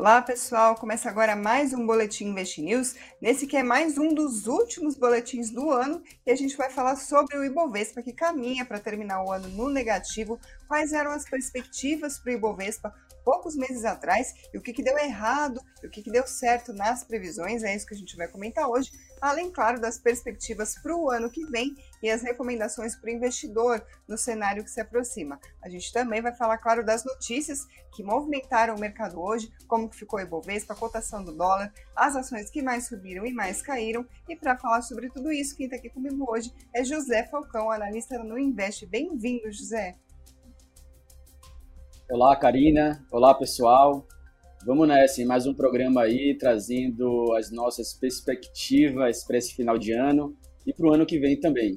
Olá, pessoal. Começa agora mais um Boletim Invest News. Nesse que é mais um dos últimos boletins do ano e a gente vai falar sobre o Ibovespa que caminha para terminar o ano no negativo. Quais eram as perspectivas para o Ibovespa poucos meses atrás e o que, que deu errado e o que, que deu certo nas previsões. É isso que a gente vai comentar hoje. Além, claro, das perspectivas para o ano que vem e as recomendações para o investidor no cenário que se aproxima. A gente também vai falar, claro, das notícias que movimentaram o mercado hoje, como ficou o Ibovespa, a cotação do dólar, as ações que mais subiram e mais caíram. E para falar sobre tudo isso, quem está aqui comigo hoje é José Falcão, analista no Invest. Bem-vindo, José. Olá, Karina. Olá, pessoal. Vamos nessa, em mais um programa aí, trazendo as nossas perspectivas para esse final de ano e para o ano que vem também.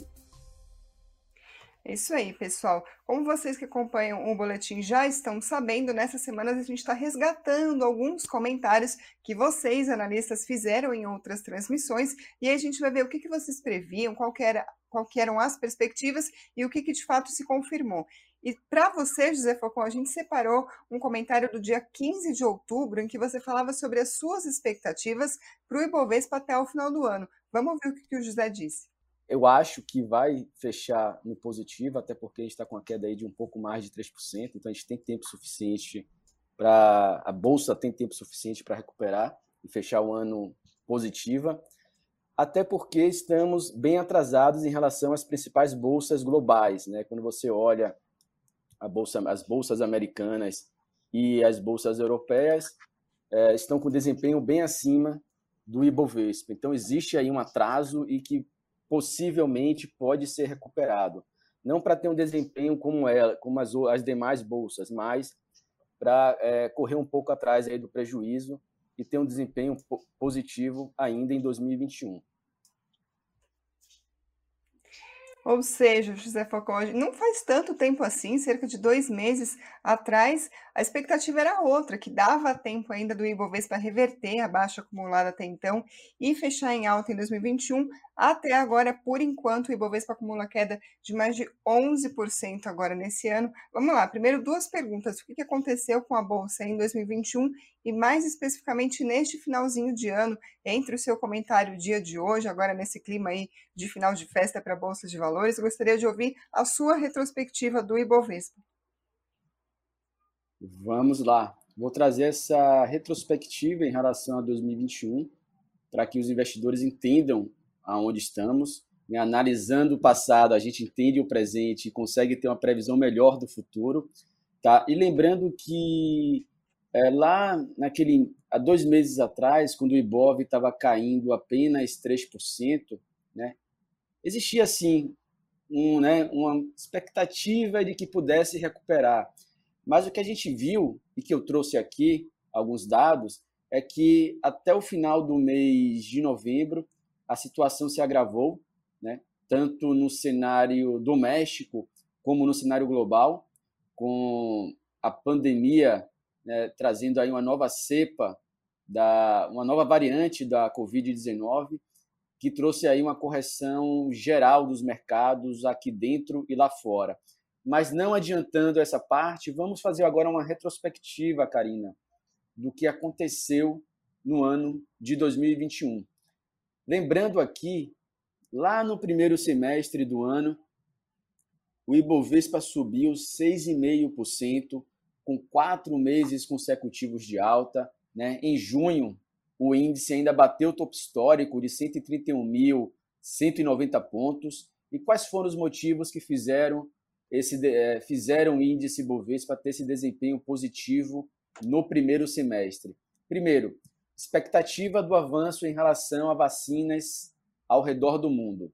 É isso aí, pessoal. Como vocês que acompanham o boletim já estão sabendo, nessas semanas a gente está resgatando alguns comentários que vocês, analistas, fizeram em outras transmissões, e aí a gente vai ver o que, que vocês previam, qual que era, qual que eram as perspectivas e o que, que de fato se confirmou. E para você, José Falcão, a gente separou um comentário do dia 15 de outubro em que você falava sobre as suas expectativas para o Ibovespa até o final do ano. Vamos ver o que, que o José disse. Eu acho que vai fechar no positivo, até porque a gente está com a queda aí de um pouco mais de 3%, então a gente tem tempo suficiente para. A Bolsa tem tempo suficiente para recuperar e fechar o ano positiva, até porque estamos bem atrasados em relação às principais bolsas globais. Né? Quando você olha bolsa, as bolsas americanas e as bolsas europeias é, estão com desempenho bem acima do Ibovespa. Então existe aí um atraso e que possivelmente pode ser recuperado. Não para ter um desempenho como ela, como as, as demais bolsas, mas para é, correr um pouco atrás aí do prejuízo e ter um desempenho positivo ainda em 2021. Ou seja, José Falcão, não faz tanto tempo assim, cerca de dois meses atrás, a expectativa era outra, que dava tempo ainda do Ibovespa reverter a baixa acumulada até então e fechar em alta em 2021. Até agora, por enquanto, o Ibovespa acumula queda de mais de 11% agora nesse ano. Vamos lá, primeiro duas perguntas. O que aconteceu com a Bolsa em 2021 e mais especificamente neste finalzinho de ano, entre o seu comentário dia de hoje, agora nesse clima aí de final de festa para a Bolsa de Valores, gostaria de ouvir a sua retrospectiva do Ibovespa. Vamos lá. Vou trazer essa retrospectiva em relação a 2021 para que os investidores entendam aonde estamos. Né? Analisando o passado, a gente entende o presente e consegue ter uma previsão melhor do futuro. Tá? E lembrando que é, lá naquele há dois meses atrás, quando o Ibov estava caindo apenas 3%, né, existia assim um, né, uma expectativa de que pudesse recuperar. Mas o que a gente viu e que eu trouxe aqui alguns dados é que até o final do mês de novembro a situação se agravou, né, tanto no cenário doméstico como no cenário global, com a pandemia né, trazendo aí uma nova cepa, da, uma nova variante da Covid-19, que trouxe aí uma correção geral dos mercados aqui dentro e lá fora. Mas não adiantando essa parte, vamos fazer agora uma retrospectiva, Karina, do que aconteceu no ano de 2021. Lembrando aqui, lá no primeiro semestre do ano, o Ibovespa subiu 6,5%, com quatro meses consecutivos de alta. Né? Em junho, o índice ainda bateu o topo histórico de 131.190 pontos. E quais foram os motivos que fizeram esse é, fizeram o índice Bovespa ter esse desempenho positivo no primeiro semestre? Primeiro, expectativa do avanço em relação a vacinas ao redor do mundo.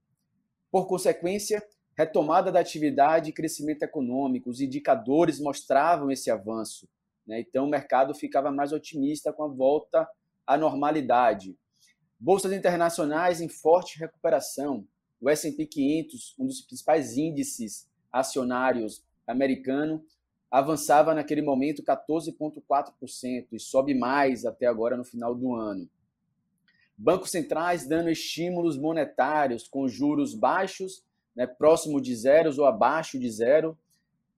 Por consequência, retomada da atividade e crescimento econômico, os indicadores mostravam esse avanço. Né? Então, o mercado ficava mais otimista com a volta à normalidade. Bolsas internacionais em forte recuperação. O S&P 500, um dos principais índices acionários americano, avançava naquele momento 14,4% e sobe mais até agora no final do ano. Bancos centrais dando estímulos monetários com juros baixos né, próximo de zeros ou abaixo de zero,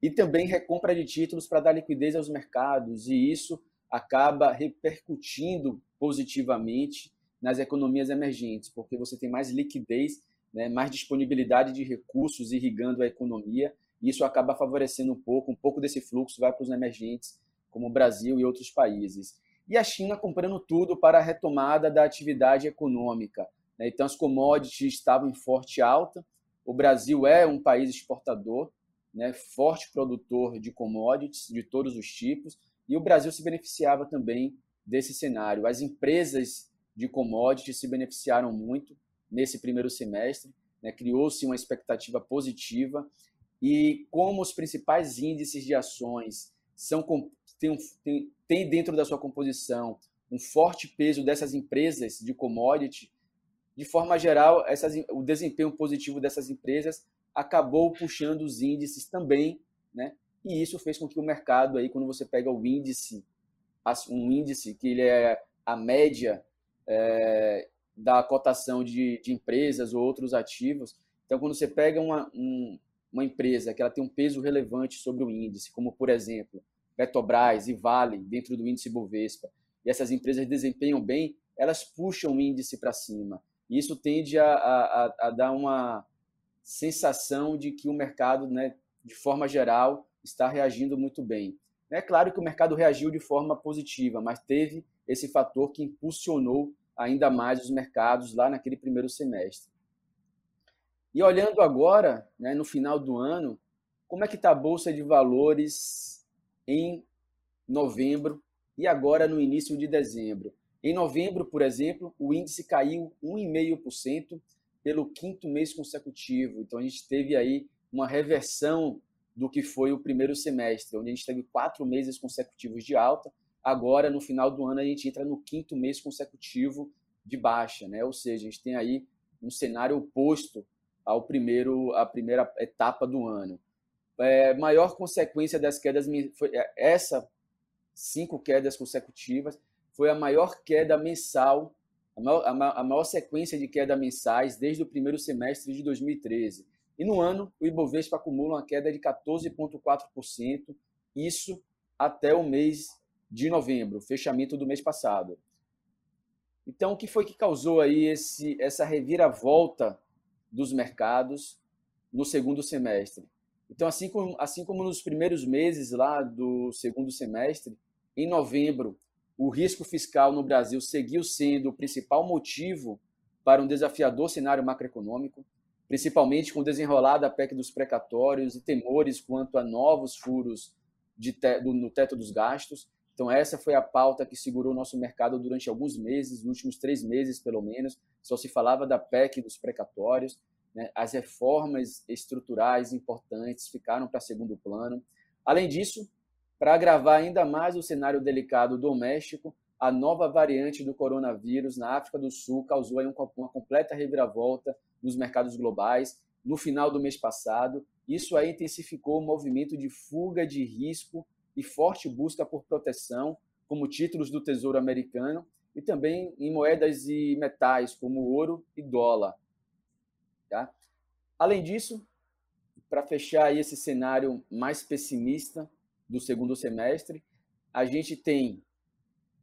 e também recompra de títulos para dar liquidez aos mercados, e isso acaba repercutindo positivamente nas economias emergentes, porque você tem mais liquidez, né, mais disponibilidade de recursos irrigando a economia, e isso acaba favorecendo um pouco, um pouco desse fluxo vai para os emergentes, como o Brasil e outros países. E a China comprando tudo para a retomada da atividade econômica. Né? Então, as commodities estavam em forte alta. O Brasil é um país exportador, né? forte produtor de commodities de todos os tipos, e o Brasil se beneficiava também desse cenário. As empresas de commodities se beneficiaram muito nesse primeiro semestre, né? criou-se uma expectativa positiva, e como os principais índices de ações são tem dentro da sua composição um forte peso dessas empresas de commodity, de forma geral, essas, o desempenho positivo dessas empresas acabou puxando os índices também, né? E isso fez com que o mercado aí, quando você pega o índice, um índice que ele é a média é, da cotação de, de, empresas ou outros ativos, então quando você pega uma, um, uma empresa que ela tem um peso relevante sobre o índice, como por exemplo Petrobras e Vale dentro do índice Bovespa, e essas empresas desempenham bem, elas puxam o índice para cima. E isso tende a, a, a, dar uma sensação de que o mercado, né, de forma geral, está reagindo muito bem. É claro que o mercado reagiu de forma positiva, mas teve esse fator que impulsionou ainda mais os mercados lá naquele primeiro semestre. E olhando agora, né, no final do ano, como é que está a Bolsa de Valores em novembro e agora no início de dezembro? Em novembro, por exemplo, o índice caiu 1,5% pelo quinto mês consecutivo. Então a gente teve aí uma reversão do que foi o primeiro semestre, onde a gente teve quatro meses consecutivos de alta. Agora, no final do ano, a gente entra no quinto mês consecutivo de baixa, né? Ou seja, a gente tem aí um cenário oposto ao primeiro, à primeira etapa do ano. É, maior consequência das quedas foi é, essa cinco quedas consecutivas foi a maior queda mensal, a maior, a maior sequência de queda mensais desde o primeiro semestre de 2013. E no ano, o Ibovespa acumula uma queda de 14,4%, isso até o mês de novembro, fechamento do mês passado. Então, o que foi que causou aí esse, essa reviravolta dos mercados no segundo semestre. Então, assim como, assim como nos primeiros meses lá do segundo semestre, em novembro, o risco fiscal no Brasil seguiu sendo o principal motivo para um desafiador cenário macroeconômico, principalmente com o desenrolar da PEC dos precatórios e temores quanto a novos furos te, do, no teto dos gastos. Então, essa foi a pauta que segurou o nosso mercado durante alguns meses, nos últimos três meses, pelo menos. Só se falava da PEC dos precatórios. Né? As reformas estruturais importantes ficaram para segundo plano. Além disso, para agravar ainda mais o cenário delicado doméstico, a nova variante do coronavírus na África do Sul causou uma completa reviravolta nos mercados globais no final do mês passado. Isso aí intensificou o movimento de fuga de risco e forte busca por proteção, como títulos do Tesouro Americano, e também em moedas e metais, como ouro e dólar. Tá? Além disso, para fechar esse cenário mais pessimista do segundo semestre, a gente tem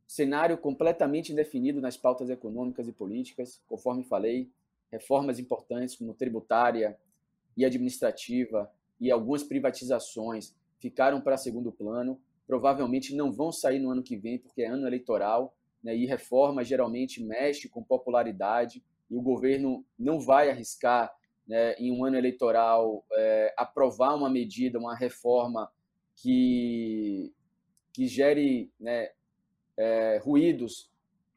cenário completamente indefinido nas pautas econômicas e políticas, conforme falei, reformas importantes como tributária e administrativa e algumas privatizações ficaram para segundo plano, provavelmente não vão sair no ano que vem porque é ano eleitoral, né, e reforma geralmente mexe com popularidade e o governo não vai arriscar né, em um ano eleitoral é, aprovar uma medida, uma reforma que, que gere né, é, ruídos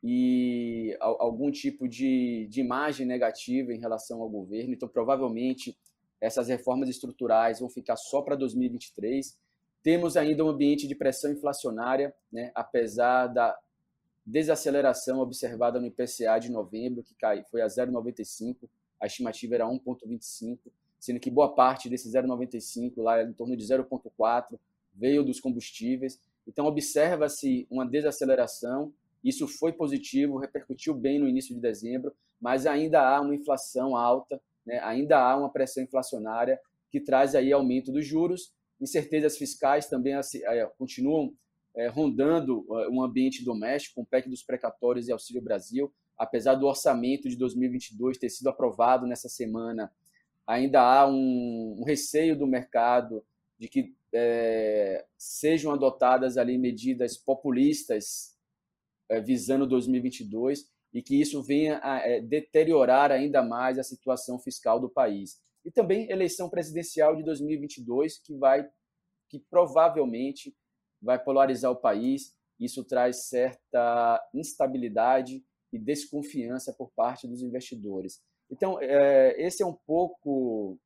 e algum tipo de, de imagem negativa em relação ao governo. Então, provavelmente, essas reformas estruturais vão ficar só para 2023. Temos ainda um ambiente de pressão inflacionária, né, apesar da desaceleração observada no IPCA de novembro, que cai, foi a 0,95, a estimativa era 1,25, sendo que boa parte desse 0,95, lá em torno de 0,4, veio dos combustíveis. Então, observa-se uma desaceleração, isso foi positivo, repercutiu bem no início de dezembro, mas ainda há uma inflação alta, né? ainda há uma pressão inflacionária que traz aí aumento dos juros, incertezas fiscais também continuam é, rondando um ambiente doméstico, com o PEC dos precatórios e Auxílio Brasil. Apesar do orçamento de 2022 ter sido aprovado nessa semana, ainda há um, um receio do mercado de que é, sejam adotadas ali medidas populistas é, visando 2022 e que isso venha a é, deteriorar ainda mais a situação fiscal do país. E também eleição presidencial de 2022 que vai que provavelmente vai polarizar o país. Isso traz certa instabilidade e desconfiança por parte dos investidores. Então, é, esse é um pouco,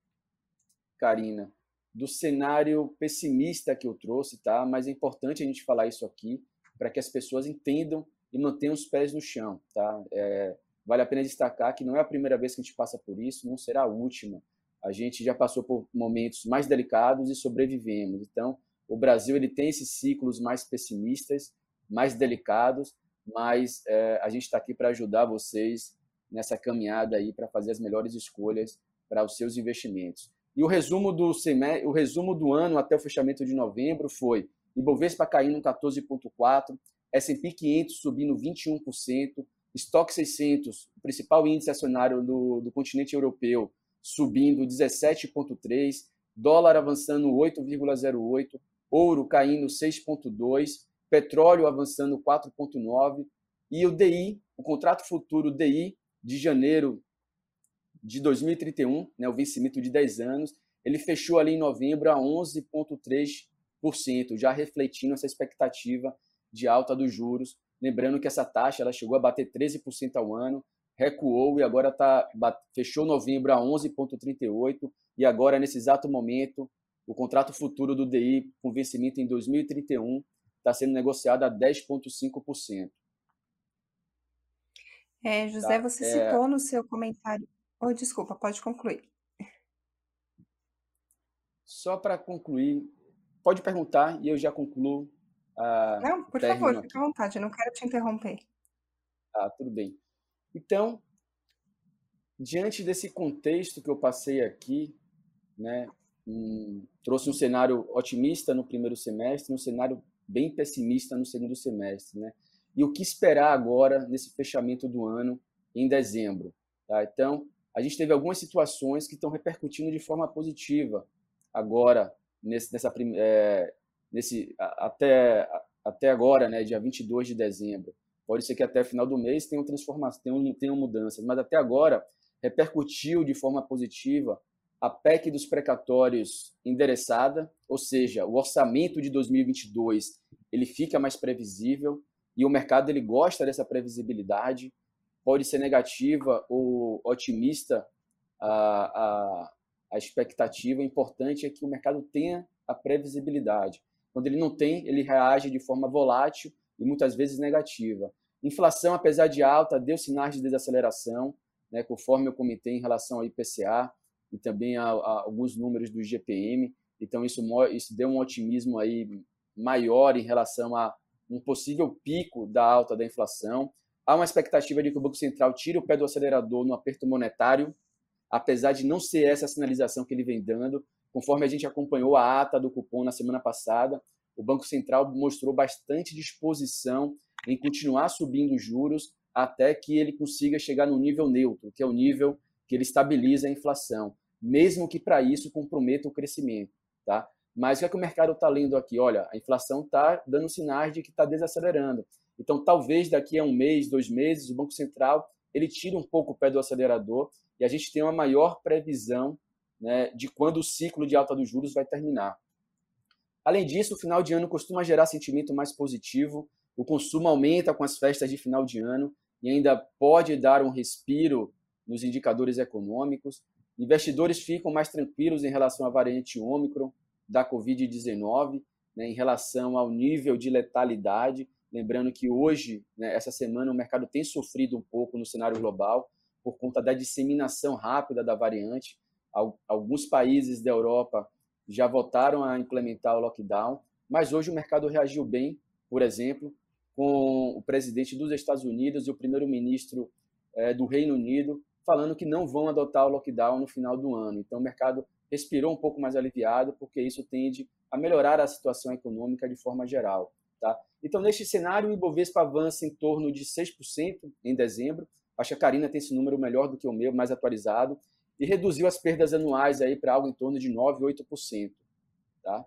Karina, do cenário pessimista que eu trouxe, tá? Mas é importante a gente falar isso aqui para que as pessoas entendam e mantenham os pés no chão, tá? É, vale a pena destacar que não é a primeira vez que a gente passa por isso, não será a última. A gente já passou por momentos mais delicados e sobrevivemos. Então, o Brasil ele tem esses ciclos mais pessimistas, mais delicados, mas é, a gente está aqui para ajudar vocês nessa caminhada aí para fazer as melhores escolhas para os seus investimentos. E o resumo do semestre, o resumo do ano até o fechamento de novembro foi: Ibovespa caindo 14.4, S&P 500 subindo 21%, Stock 600, o principal índice acionário do, do continente europeu, subindo 17.3, dólar avançando 8,08, ouro caindo 6,2, petróleo avançando 4,9 e o DI, o contrato futuro DI de janeiro de 2031, né, o vencimento de 10 anos, ele fechou ali em novembro a 11,3%, já refletindo essa expectativa de alta dos juros. Lembrando que essa taxa ela chegou a bater 13% ao ano, recuou e agora tá, fechou novembro a 11,38% e agora, nesse exato momento, o contrato futuro do DI com vencimento em 2031 está sendo negociado a 10,5%. É, José, tá? você é... citou no seu comentário. Oh, desculpa, pode concluir. Só para concluir, pode perguntar e eu já concluo. A não, por favor, fique à vontade, eu não quero te interromper. Ah, tudo bem. Então, diante desse contexto que eu passei aqui, né, um, trouxe um cenário otimista no primeiro semestre, um cenário bem pessimista no segundo semestre, né? E o que esperar agora nesse fechamento do ano em dezembro? Tá? Então, a gente teve algumas situações que estão repercutindo de forma positiva agora nesse, nessa é, nesse até até agora, né, dia 22 de dezembro. Pode ser que até final do mês tenham transformação, tenham, tenham mudanças, mas até agora repercutiu de forma positiva a PEC dos precatórios endereçada, ou seja, o orçamento de 2022 ele fica mais previsível e o mercado ele gosta dessa previsibilidade. Pode ser negativa ou otimista a, a, a expectativa. O importante é que o mercado tenha a previsibilidade. Quando ele não tem, ele reage de forma volátil e muitas vezes negativa. Inflação, apesar de alta, deu sinais de desaceleração, né, conforme eu comentei em relação ao IPCA e também a, a alguns números do GPM. Então isso, isso deu um otimismo aí maior em relação a um possível pico da alta da inflação. Há uma expectativa de que o Banco Central tire o pé do acelerador no aperto monetário, apesar de não ser essa a sinalização que ele vem dando. Conforme a gente acompanhou a ata do cupom na semana passada, o Banco Central mostrou bastante disposição em continuar subindo os juros até que ele consiga chegar no nível neutro, que é o nível que ele estabiliza a inflação, mesmo que para isso comprometa o crescimento. Tá? Mas o que, é que o mercado está lendo aqui? Olha, a inflação está dando sinais de que está desacelerando. Então, talvez daqui a um mês, dois meses, o Banco Central ele tire um pouco o pé do acelerador e a gente tenha uma maior previsão né, de quando o ciclo de alta dos juros vai terminar. Além disso, o final de ano costuma gerar sentimento mais positivo, o consumo aumenta com as festas de final de ano e ainda pode dar um respiro nos indicadores econômicos. Investidores ficam mais tranquilos em relação à variante Ômicron da Covid-19, né, em relação ao nível de letalidade. Lembrando que hoje, né, essa semana, o mercado tem sofrido um pouco no cenário global por conta da disseminação rápida da variante. Alguns países da Europa já voltaram a implementar o lockdown, mas hoje o mercado reagiu bem, por exemplo, com o presidente dos Estados Unidos e o primeiro-ministro é, do Reino Unido falando que não vão adotar o lockdown no final do ano. Então, o mercado respirou um pouco mais aliviado, porque isso tende a melhorar a situação econômica de forma geral. Tá? Então, neste cenário, o Ibovespa avança em torno de 6% em dezembro. Acho que a Karina tem esse número melhor do que o meu, mais atualizado. E reduziu as perdas anuais aí para algo em torno de 9%, 8%. Tá?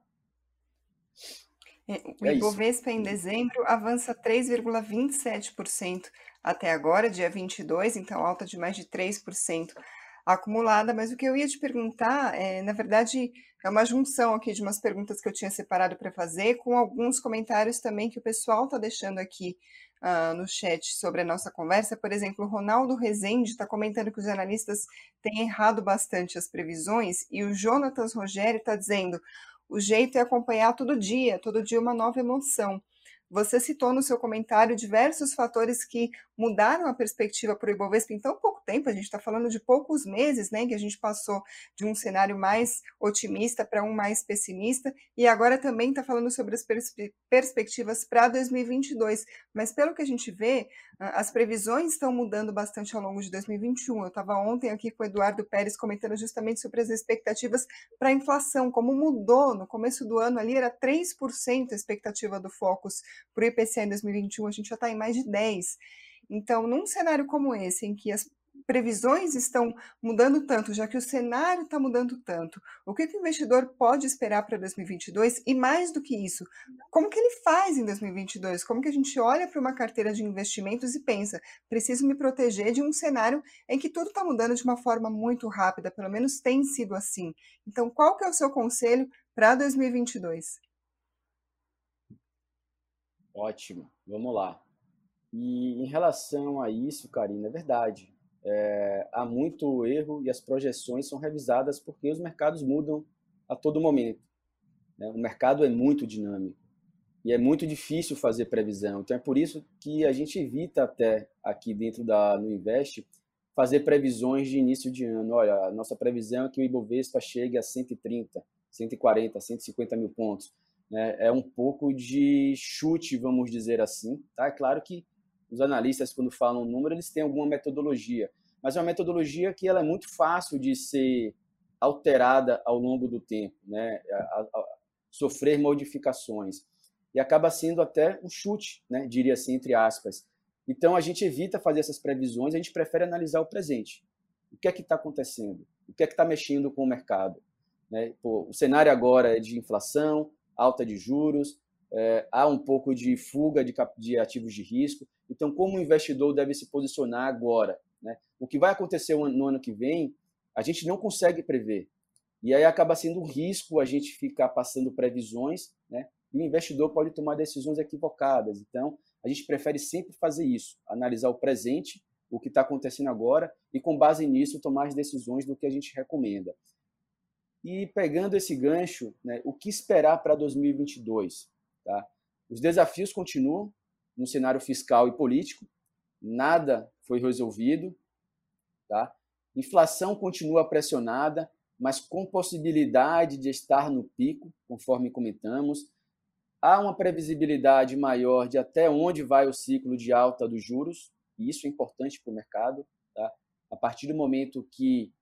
É, o é Ibovespa em dezembro avança 3,27% até agora, dia 22, então alta de mais de 3% acumulada. Mas o que eu ia te perguntar, é, na verdade, é uma junção aqui de umas perguntas que eu tinha separado para fazer, com alguns comentários também que o pessoal está deixando aqui uh, no chat sobre a nossa conversa. Por exemplo, o Ronaldo Rezende está comentando que os analistas têm errado bastante as previsões, e o Jonatas Rogério está dizendo o jeito é acompanhar todo dia, todo dia uma nova emoção. Você citou no seu comentário diversos fatores que mudaram a perspectiva para o Ibovespa em tão pouco tempo. A gente está falando de poucos meses, né, que a gente passou de um cenário mais otimista para um mais pessimista, e agora também está falando sobre as pers perspectivas para 2022. Mas pelo que a gente vê, as previsões estão mudando bastante ao longo de 2021. Eu estava ontem aqui com o Eduardo Pérez comentando justamente sobre as expectativas para a inflação, como mudou no começo do ano ali era 3% a expectativa do Focus para o IPCA em 2021, a gente já está em mais de 10%. Então, num cenário como esse, em que as previsões estão mudando tanto, já que o cenário está mudando tanto, o que, que o investidor pode esperar para 2022? E mais do que isso, como que ele faz em 2022? Como que a gente olha para uma carteira de investimentos e pensa, preciso me proteger de um cenário em que tudo está mudando de uma forma muito rápida, pelo menos tem sido assim. Então, qual que é o seu conselho para 2022? Ótimo, vamos lá. E em relação a isso, Karina, é verdade. É, há muito erro e as projeções são revisadas porque os mercados mudam a todo momento. Né? O mercado é muito dinâmico e é muito difícil fazer previsão. Então é por isso que a gente evita até aqui dentro da no Invest fazer previsões de início de ano. Olha, a nossa previsão é que o Ibovespa chegue a 130, 140, 150 mil pontos né, é um pouco de chute, vamos dizer assim. Tá? É claro que os analistas, quando falam número, eles têm alguma metodologia, mas é uma metodologia que ela é muito fácil de ser alterada ao longo do tempo, né? A, a, sofrer modificações. E acaba sendo até um chute, né? diria assim, entre aspas. Então a gente evita fazer essas previsões, a gente prefere analisar o presente. O que é que está acontecendo? O que é que está mexendo com o mercado? Né? Pô, o cenário agora é de inflação, alta de juros, é, há um pouco de fuga de, de, ativos de risco. Então, como o investidor deve se posicionar agora? Né? O que vai acontecer no ano que vem, a gente não consegue prever. E aí acaba sendo um risco a gente ficar passando previsões, né? e o investidor pode tomar decisões equivocadas. Então, a gente prefere sempre fazer isso, analisar o presente, o que está acontecendo agora, e com base nisso tomar as decisões do que a gente recomenda. E pegando esse gancho, né, o que esperar para 2022? Tá? Os desafios continuam no cenário fiscal e político, nada foi resolvido, tá? Inflação continua pressionada, mas com possibilidade de estar no pico, conforme comentamos. Há uma previsibilidade maior de até onde vai o ciclo de alta dos juros, e isso é importante para o mercado. Tá? A partir do momento que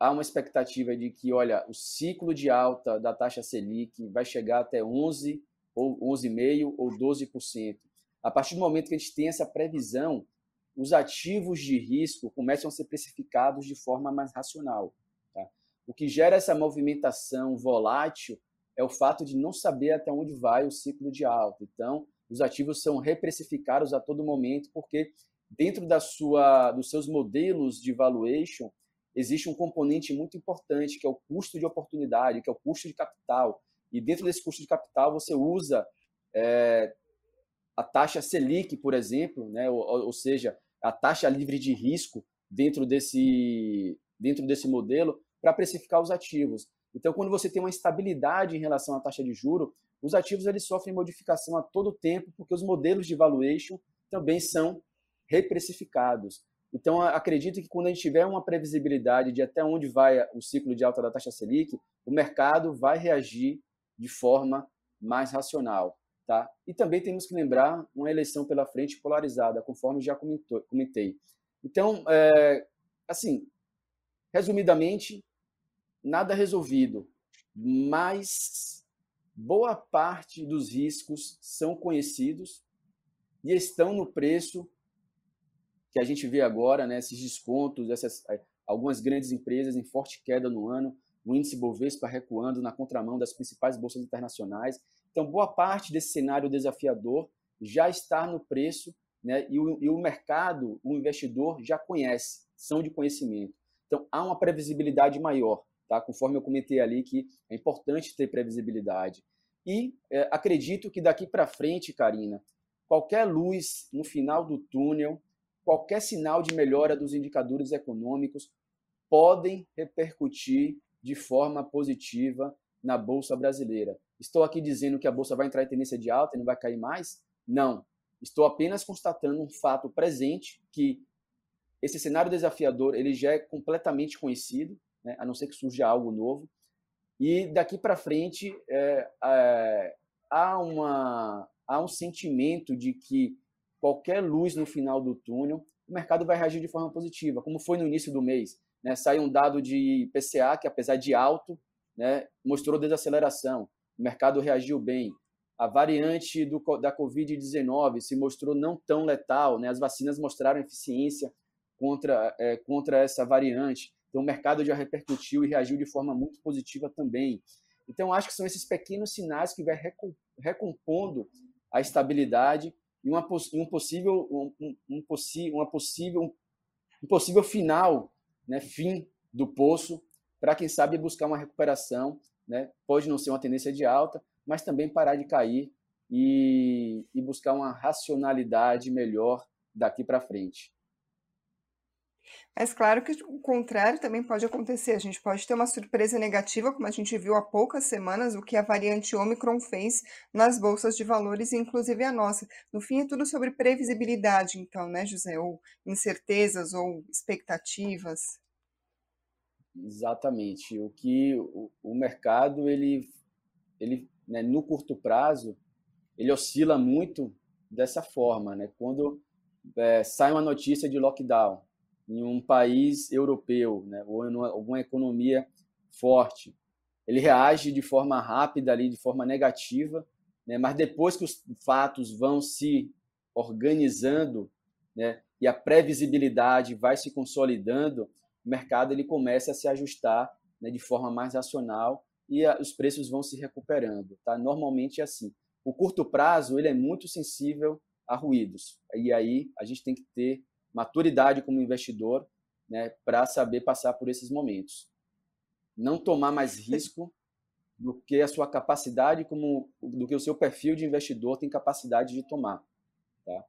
há uma expectativa de que, olha, o ciclo de alta da taxa Selic vai chegar até 11 ou 11,5 ou 12%. A partir do momento que a gente tem essa previsão, os ativos de risco começam a ser precificados de forma mais racional. Tá? O que gera essa movimentação volátil é o fato de não saber até onde vai o ciclo de alta. Então, os ativos são reprecificados a todo momento, porque dentro da sua, dos seus modelos de valuation, existe um componente muito importante, que é o custo de oportunidade, que é o custo de capital. E dentro desse custo de capital, você usa é, a taxa Selic, por exemplo, né? ou, ou seja, a taxa livre de risco dentro desse, dentro desse modelo para precificar os ativos. Então, quando você tem uma estabilidade em relação à taxa de juro, os ativos eles sofrem modificação a todo tempo, porque os modelos de valuation também são reprecificados. Então, acredito que quando a gente tiver uma previsibilidade de até onde vai o ciclo de alta da taxa Selic, o mercado vai reagir de forma mais racional. Tá? E também temos que lembrar uma eleição pela frente polarizada, conforme já comentei. Então, é, assim, resumidamente, nada resolvido, mas boa parte dos riscos são conhecidos e estão no preço que a gente vê agora, né, esses descontos, essas, eh, algumas grandes empresas em forte queda no ano, o índice Bovespa recuando na contramão das principais bolsas internacionais. Então, boa parte desse cenário desafiador já está no preço né, e, o, e o mercado, o investidor já conhece, são de conhecimento. Então, há uma previsibilidade maior, tá? conforme eu comentei ali que é importante ter previsibilidade. E é, acredito que daqui para frente, Karina, qualquer luz no final do túnel, qualquer sinal de melhora dos indicadores econômicos podem repercutir de forma positiva na bolsa brasileira. Estou aqui dizendo que a bolsa vai entrar em tendência de alta e não vai cair mais? Não. Estou apenas constatando um fato presente que esse cenário desafiador ele já é completamente conhecido, né, a não ser que surja algo novo. E daqui para frente é, é, há, uma, há um sentimento de que qualquer luz no final do túnel, o mercado vai reagir de forma positiva, como foi no início do mês. Né, sai um dado de PCA que, apesar de alto, né, mostrou desaceleração. O mercado reagiu bem a variante do, da Covid-19 se mostrou não tão letal, né? as vacinas mostraram eficiência contra, é, contra essa variante, então o mercado já repercutiu e reagiu de forma muito positiva também. Então, acho que são esses pequenos sinais que vai recompondo a estabilidade e uma, um possível, um, um, um, uma possível, um possível final, né, fim do poço, para quem sabe buscar uma recuperação. Né? Pode não ser uma tendência de alta, mas também parar de cair e, e buscar uma racionalidade melhor daqui para frente. Mas claro que o contrário também pode acontecer. A gente pode ter uma surpresa negativa, como a gente viu há poucas semanas, o que a variante Omicron fez nas bolsas de valores, inclusive a nossa. No fim, é tudo sobre previsibilidade, então, né, José? Ou incertezas ou expectativas. Exatamente. O que o, o mercado ele, ele né, no curto prazo, ele oscila muito dessa forma. Né? Quando é, sai uma notícia de lockdown em um país europeu né, ou em alguma economia forte, ele reage de forma rápida, ali, de forma negativa, né? mas depois que os fatos vão se organizando né, e a previsibilidade vai se consolidando, o mercado ele começa a se ajustar né, de forma mais racional e a, os preços vão se recuperando. Tá? Normalmente é assim. O curto prazo ele é muito sensível a ruídos. E aí a gente tem que ter maturidade como investidor né, para saber passar por esses momentos. Não tomar mais risco do que a sua capacidade, como do que o seu perfil de investidor tem capacidade de tomar. Tá?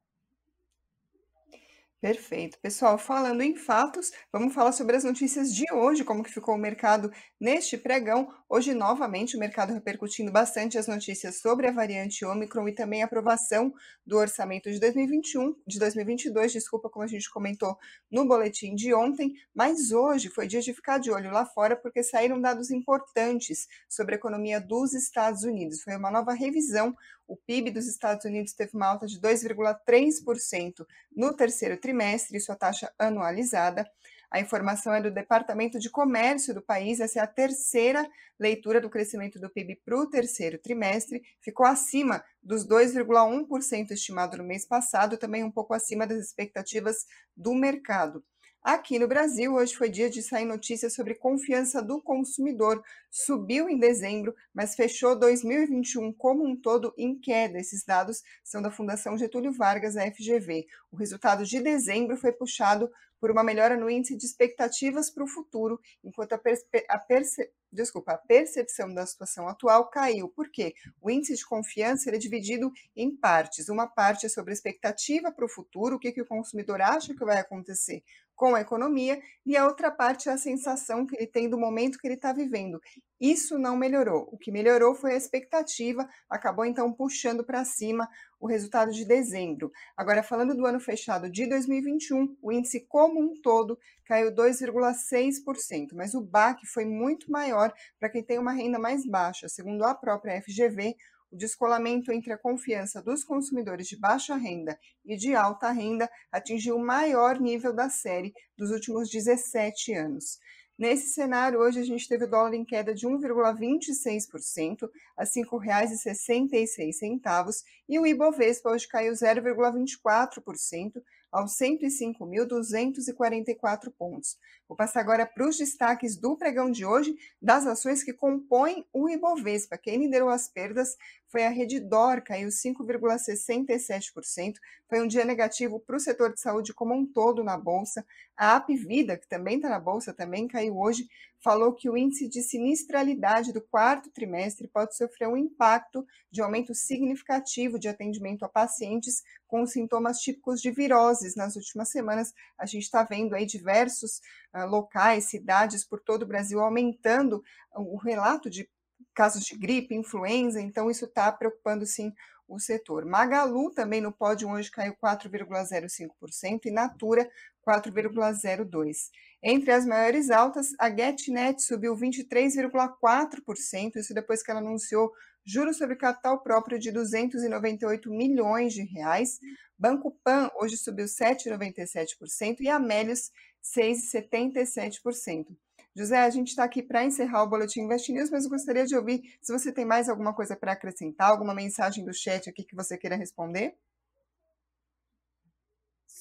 Perfeito. Pessoal, falando em fatos, vamos falar sobre as notícias de hoje, como que ficou o mercado neste pregão. Hoje, novamente, o mercado repercutindo bastante as notícias sobre a variante Omicron e também a aprovação do orçamento de 2021, de 2022, desculpa, como a gente comentou no boletim de ontem, mas hoje foi dia de ficar de olho lá fora porque saíram dados importantes sobre a economia dos Estados Unidos. Foi uma nova revisão o PIB dos Estados Unidos teve uma alta de 2,3% no terceiro trimestre, isso a taxa anualizada. A informação é do Departamento de Comércio do país, essa é a terceira leitura do crescimento do PIB para o terceiro trimestre, ficou acima dos 2,1% estimado no mês passado, também um pouco acima das expectativas do mercado. Aqui no Brasil, hoje foi dia de sair notícias sobre confiança do consumidor. Subiu em dezembro, mas fechou 2021 como um todo em queda. Esses dados são da Fundação Getúlio Vargas, a FGV. O resultado de dezembro foi puxado por uma melhora no índice de expectativas para o futuro, enquanto a, a, perce desculpa, a percepção da situação atual caiu. Por quê? O índice de confiança é dividido em partes. Uma parte é sobre a expectativa para o futuro, o que, que o consumidor acha que vai acontecer com a economia, e a outra parte é a sensação que ele tem do momento que ele está vivendo. Isso não melhorou. O que melhorou foi a expectativa, acabou então puxando para cima o resultado de dezembro. Agora, falando do ano fechado de 2021, o índice como um todo caiu 2,6%, mas o baque foi muito maior para quem tem uma renda mais baixa. Segundo a própria FGV, o descolamento entre a confiança dos consumidores de baixa renda e de alta renda atingiu o maior nível da série dos últimos 17 anos. Nesse cenário, hoje a gente teve o dólar em queda de 1,26% a R$ 5,66 e o Ibovespa hoje caiu 0,24% aos 105.244 pontos. Vou passar agora para os destaques do pregão de hoje das ações que compõem o Ibovespa. Quem liderou as perdas foi a Redditor, caiu 5,67%. Foi um dia negativo para o setor de saúde como um todo na Bolsa. A Apvida, que também está na Bolsa, também caiu hoje, falou que o índice de sinistralidade do quarto trimestre pode sofrer um impacto de aumento significativo de atendimento a pacientes com sintomas típicos de viroses. Nas últimas semanas, a gente está vendo aí diversos uh, locais, cidades por todo o Brasil aumentando o relato de casos de gripe, influenza, então isso está preocupando sim o setor. Magalu também no pódio hoje caiu 4,05% e Natura 4,02%. Entre as maiores altas, a GetNet subiu 23,4%, isso depois que ela anunciou juros sobre capital próprio de 298 milhões de reais. Banco Pan hoje subiu 7,97% e Amélios 6,77%. José, a gente está aqui para encerrar o Boletim Invest News, mas eu gostaria de ouvir se você tem mais alguma coisa para acrescentar, alguma mensagem do chat aqui que você queira responder.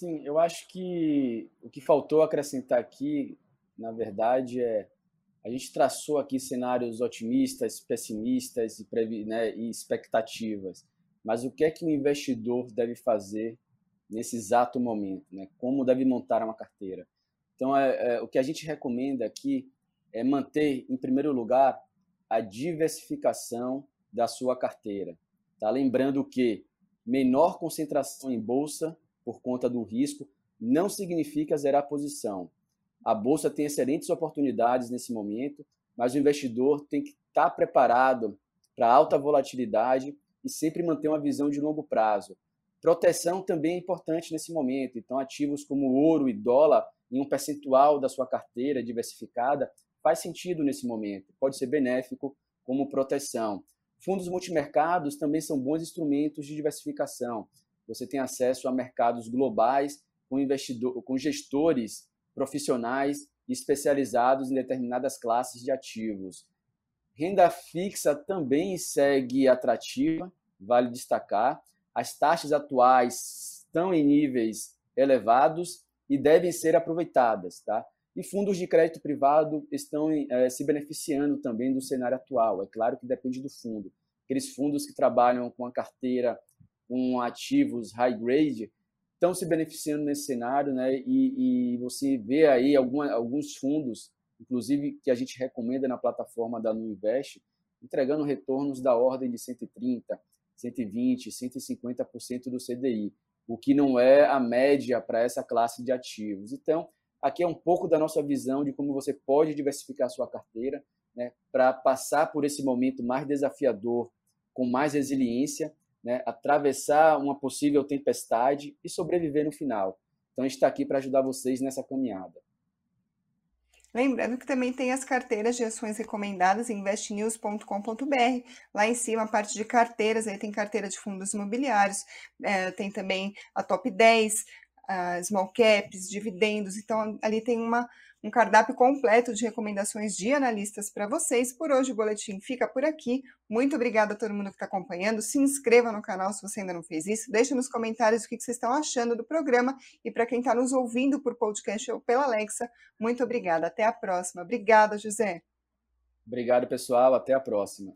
Sim, eu acho que o que faltou acrescentar aqui, na verdade, é a gente traçou aqui cenários otimistas, pessimistas e, né, e expectativas. Mas o que é que o investidor deve fazer nesse exato momento? Né? Como deve montar uma carteira? Então, é, é, o que a gente recomenda aqui é manter, em primeiro lugar, a diversificação da sua carteira. Tá? Lembrando que menor concentração em bolsa por conta do risco não significa zerar posição. A bolsa tem excelentes oportunidades nesse momento, mas o investidor tem que estar tá preparado para alta volatilidade e sempre manter uma visão de longo prazo. Proteção também é importante nesse momento, então ativos como ouro e dólar em um percentual da sua carteira diversificada faz sentido nesse momento, pode ser benéfico como proteção. Fundos multimercados também são bons instrumentos de diversificação. Você tem acesso a mercados globais com, investidor, com gestores profissionais especializados em determinadas classes de ativos. Renda fixa também segue atrativa, vale destacar. As taxas atuais estão em níveis elevados e devem ser aproveitadas. Tá? E fundos de crédito privado estão é, se beneficiando também do cenário atual. É claro que depende do fundo. Aqueles fundos que trabalham com a carteira com ativos high grade estão se beneficiando nesse cenário, né? E, e você vê aí alguma, alguns fundos, inclusive que a gente recomenda na plataforma da Nuinvest, entregando retornos da ordem de 130, 120, 150% do CDI o que não é a média para essa classe de ativos. Então, aqui é um pouco da nossa visão de como você pode diversificar a sua carteira né, para passar por esse momento mais desafiador, com mais resiliência, né, atravessar uma possível tempestade e sobreviver no final. Então, a gente está aqui para ajudar vocês nessa caminhada. Lembrando que também tem as carteiras de ações recomendadas em investnews.com.br. Lá em cima, a parte de carteiras, aí tem carteira de fundos imobiliários, é, tem também a top 10, a small caps, dividendos. Então, ali tem uma um cardápio completo de recomendações de analistas para vocês. Por hoje o boletim fica por aqui. Muito obrigada a todo mundo que está acompanhando. Se inscreva no canal se você ainda não fez isso. Deixe nos comentários o que vocês estão achando do programa. E para quem está nos ouvindo por podcast ou pela Alexa, muito obrigada. Até a próxima. Obrigada, José. Obrigado, pessoal. Até a próxima.